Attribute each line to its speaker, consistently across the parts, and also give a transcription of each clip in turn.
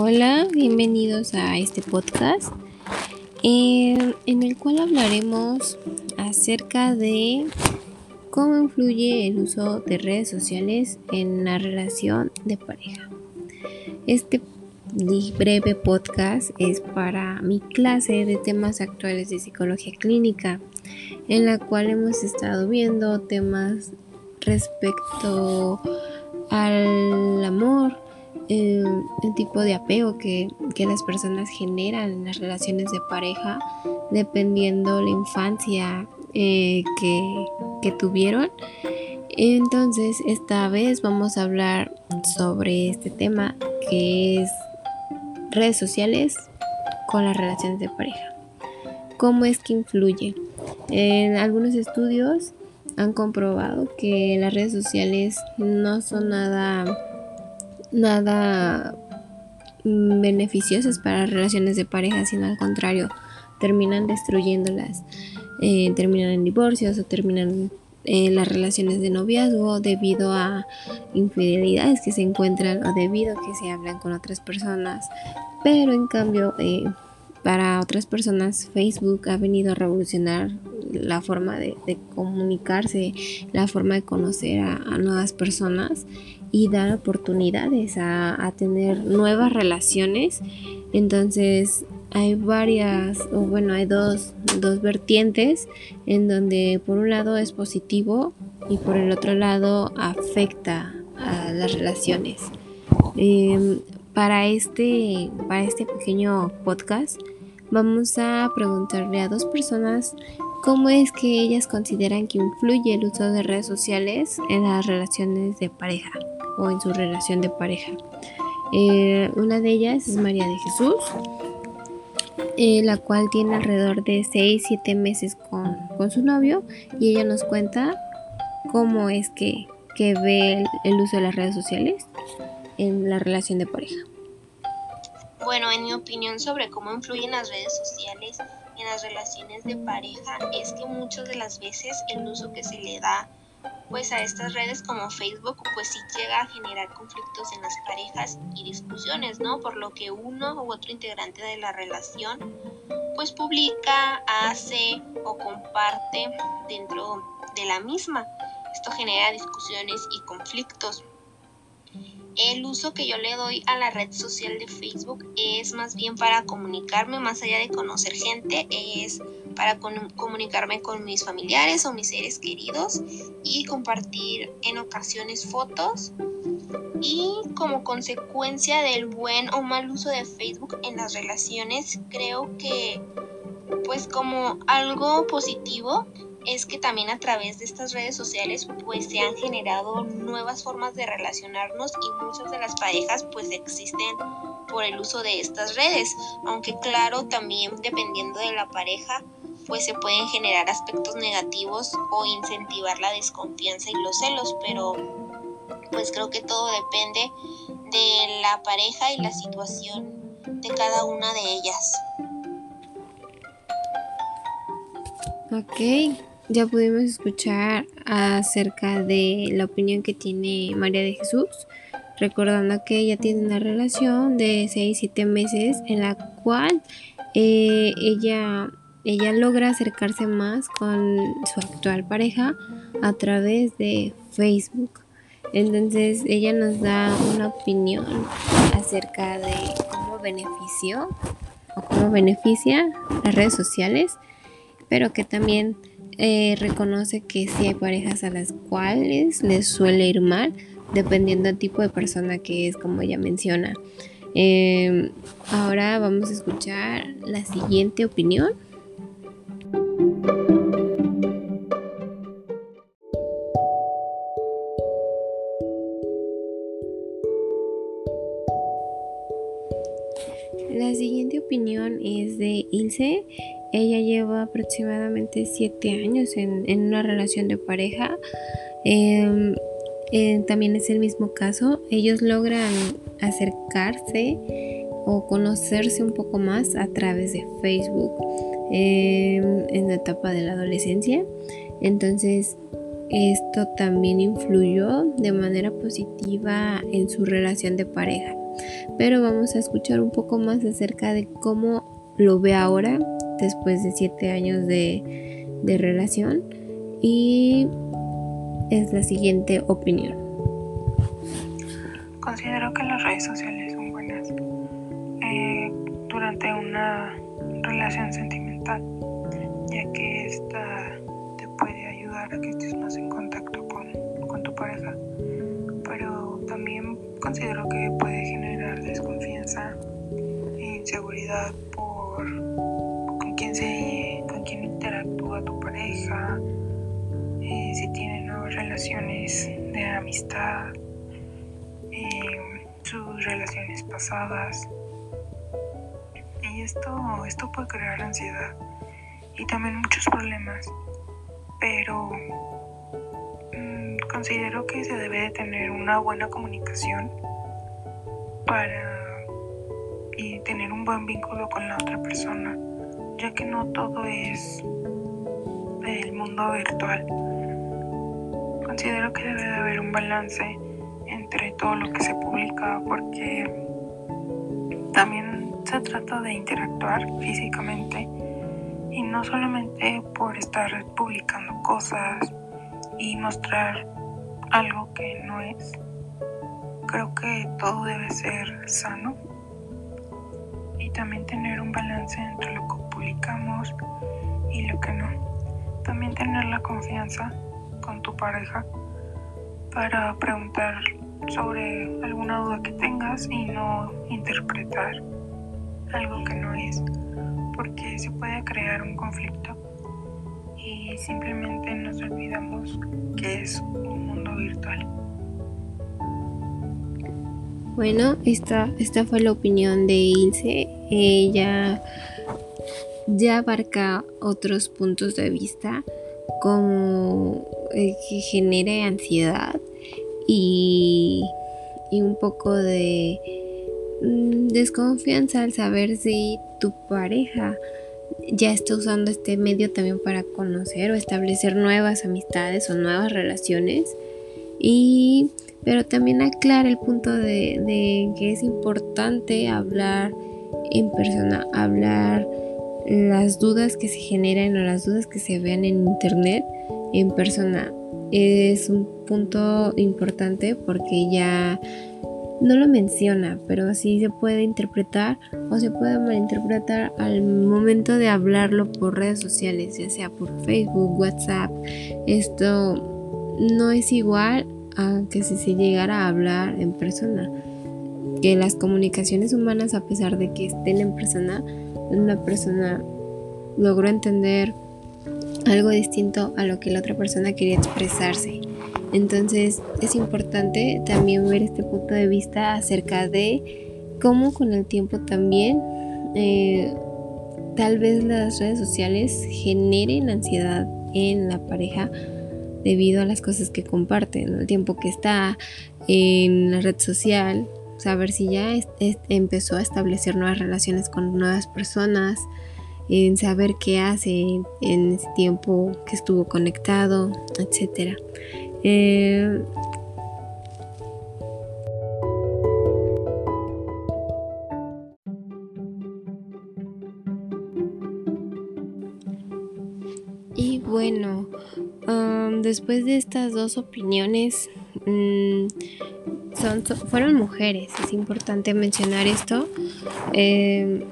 Speaker 1: Hola, bienvenidos a este podcast en, el cual hablaremos acerca de cómo influye el uso de redes sociales en la relación de pareja. Este breve podcast es para mi clase de temas actuales de psicología clínica, en la cual hemos estado viendo temas respecto al amor, el, tipo de apego que, las personas generan en las relaciones de pareja dependiendo la infancia eh, que, que tuvieron. Entonces, esta vez vamos a hablar sobre este tema que es redes sociales con las relaciones de pareja. ¿Cómo es que influye? En algunos estudios han comprobado que las redes sociales no son nada nada beneficiosas para relaciones de pareja, sino al contrario, terminan destruyéndolas, eh, terminan en divorcios o terminan en las relaciones de noviazgo debido a infidelidades que se encuentran o debido a que se hablan con otras personas. Pero en cambio, eh, para otras personas Facebook ha venido a revolucionar la forma de, comunicarse, la forma de conocer a, nuevas personas y dar oportunidades a, tener nuevas relaciones. Entonces hay varias, o bueno, hay dos, vertientes en donde por un lado es positivo y por el otro lado afecta a las relaciones. Em, para, este, para este pequeño podcast vamos a preguntarle a dos personas cómo es que ellas consideran que influye el uso de redes sociales en las relaciones de pareja o en su relación de pareja. Eh, una de ellas es María de Jesús, eh, la cual tiene alrededor de 6-7 meses con, su novio y ella nos cuenta cómo es que, ve el uso de las redes sociales en la relación de pareja.
Speaker 2: Bueno, en mi opinión sobre cómo influyen las redes sociales en las relaciones de pareja es que muchas de las veces el uso que se le da pues a estas redes como Facebook pues sí llega a generar conflictos en las parejas y discusiones, ¿no? Por lo que uno u otro integrante de la relación pues publica, hace o comparte dentro de la misma. Esto genera discusiones y conflictos. El uso que yo le doy a la red social de Facebook es más bien para comunicarme, más allá de conocer gente, es para comunicarme con mis familiares o mis seres queridos y compartir en ocasiones fotos. Y como consecuencia del buen o mal uso de Facebook en las relaciones, creo que pues como algo positivo es que también a través de estas redes sociales pues se han generado nuevas formas de relacionarnos y muchas de las parejas pues existen por el uso de estas redes, aunque claro también dependiendo de la pareja pues se pueden generar aspectos negativos o incentivar la desconfianza y los celos, pero pues creo que todo depende de la pareja y la situación de cada una de ellas.
Speaker 1: Ok, ya pudimos escuchar acerca de la opinión que tiene María de Jesús, recordando que ella tiene una relación de 6-7 meses en la cual eh, ella, ella logra acercarse más con su actual pareja a través de Facebook. Entonces ella nos da una opinión acerca de cómo benefició o cómo beneficia las redes sociales, pero que también eh, reconoce que sí hay parejas a las cuales les suele ir mal, dependiendo del tipo de persona que es, como ella menciona. Em, ahora vamos a escuchar la siguiente opinión. Aproximadamente 7 años en, una relación de pareja. Em, eh, también es el mismo caso. Ellos logran acercarse o conocerse un poco más a través de Facebook em, en la etapa de la adolescencia. Entonces, esto también influyó de manera positiva en su relación de pareja. pero vamos a escuchar un poco más acerca de cómo lo ve ahora, después de siete años de, de relación, y es la siguiente opinión.
Speaker 3: Considero que las redes sociales son buenas eh, durante una relación sentimental, ya que esta te puede ayudar a que estés más en contacto con, con tu pareja, pero también considero que puede generar desconfianza e inseguridad por relaciones de amistad, eh, sus relaciones pasadas. Y esto, esto puede crear ansiedad y también muchos problemas. Pero mm, considero que se debe de tener una buena comunicación para y tener un buen vínculo con la otra persona, ya que no todo es el mundo virtual considero que debe de haber un balance entre todo lo que se publica porque también se trata de interactuar físicamente y no solamente por estar publicando cosas y mostrar algo que no es. Creo que todo debe ser sano y también tener un balance entre lo que publicamos y lo que no. También tener la confianza con tu pareja para preguntar sobre alguna duda que tengas y no interpretar algo que no es, porque se puede crear un conflicto y simplemente nos olvidamos que es un mundo virtual.
Speaker 1: Bueno, esta, esta fue la opinión de Ilse. Ella ya abarca otros puntos de vista como eh, que genere ansiedad y, un poco de mm, desconfianza al saber si tu pareja ya está usando este medio también para conocer o establecer nuevas amistades o nuevas relaciones. Y pero también aclara el punto de, de que es importante hablar en persona hablar las dudas que se generan o las dudas que se vean en internet en persona. Es un punto importante porque ya no lo menciona, pero sí se puede interpretar o se puede malinterpretar al momento de hablarlo por redes sociales, ya sea por Facebook, WhatsApp. Esto no es igual a que si se llegara a hablar en persona. Que las comunicaciones humanas, a pesar de que estén en persona, una persona logró entender algo distinto a lo que la otra persona quería expresarse. Entonces es importante también ver este punto de vista acerca de cómo con el tiempo también eh, tal vez las redes sociales generen ansiedad en la pareja debido a las cosas que comparten, el tiempo que está en la red social, saber si ya empezó a establecer nuevas relaciones con nuevas personas, en saber qué hace en ese tiempo que estuvo conectado, etc. Eh, y bueno, um, después de estas dos opiniones, mm, son, fueron mujeres, es importante mencionar esto. Eh,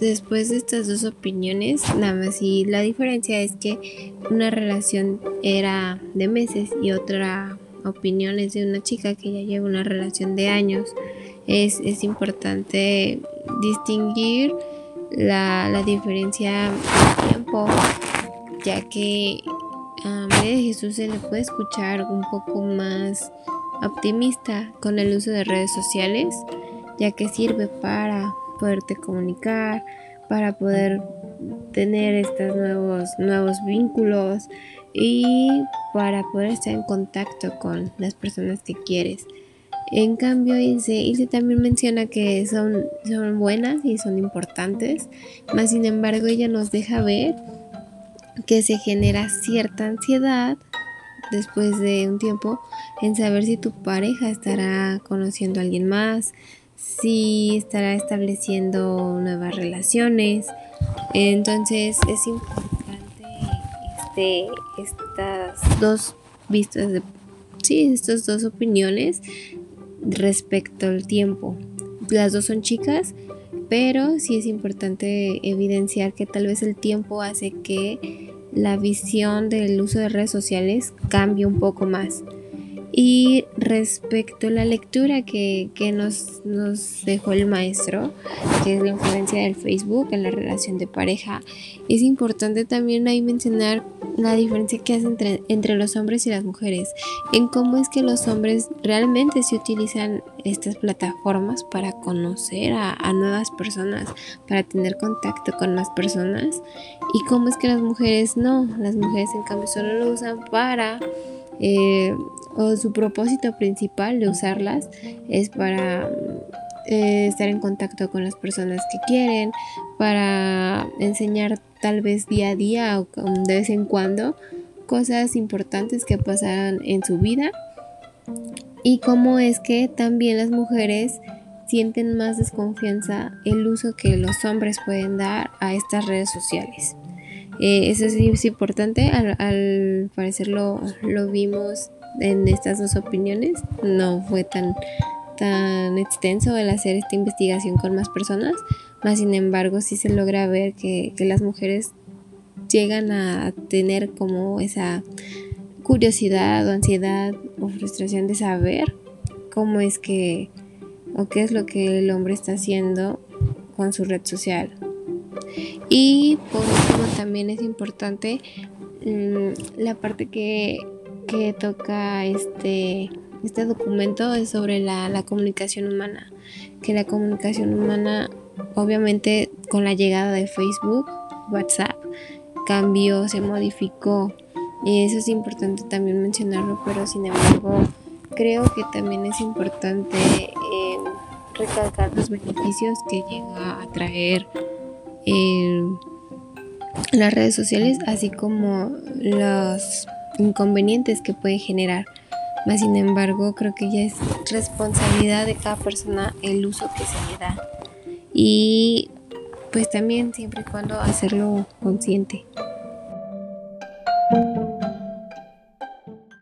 Speaker 1: después de estas dos opiniones, nada más y la diferencia es que una relación era de meses y otra opinión es de una chica que ya lleva una relación de años. Es, importante distinguir la, diferencia de tiempo, ya que a María de Jesús se le puede escuchar un poco más optimista con el uso de redes sociales, ya que sirve para poderte comunicar, para poder tener estos nuevos, nuevos vínculos y para poder estar en contacto con las personas que quieres. En cambio, Ilse, Ilse también menciona que son, son buenas y son importantes, más sin embargo ella nos deja ver que se genera cierta ansiedad después de un tiempo en saber si tu pareja estará conociendo a alguien más, si estará estableciendo nuevas relaciones. Entonces es importante este, estas dos vistas de sí, estas dos opiniones respecto al tiempo. Las dos son chicas, pero sí es importante evidenciar que tal vez el tiempo hace que la visión del uso de redes sociales cambie un poco más. Y respecto a la lectura que, nos, nos, dejó el maestro, que es la influencia del Facebook en la relación de pareja, es importante también ahí mencionar la diferencia que hace entre, entre los hombres y las mujeres, en cómo es que los hombres realmente se utilizan estas plataformas para conocer a, nuevas personas, para tener contacto con más personas, y cómo es que las mujeres no, las mujeres en cambio solo lo usan para... Eh, o su propósito principal de usarlas es para eh, estar en contacto con las personas que quieren, para enseñar tal vez día a día o de vez en cuando cosas importantes que pasan en su vida y cómo es que también las mujeres sienten más desconfianza el uso que los hombres pueden dar a estas redes sociales. Eh, eso sí es importante, al, parecer lo, lo vimos en estas dos opiniones. No fue tan, tan extenso el hacer esta investigación con más personas, más sin embargo sí se logra ver que, las mujeres llegan a tener como esa curiosidad o ansiedad o frustración de saber cómo es que o qué es lo que el hombre está haciendo con su red social. Y por último también es importante mm, la parte que que toca este, este documento es sobre la, comunicación humana, que la comunicación humana obviamente con la llegada de Facebook, WhatsApp, cambió, se modificó y eso es importante también mencionarlo, pero sin embargo creo que también es importante eh, recalcar los beneficios que llega a traer las redes sociales, así como los inconvenientes que puede generar. Mas sin embargo, creo que ya es responsabilidad de cada persona el uso que se le da. Y pues también siempre y cuando hacerlo consciente.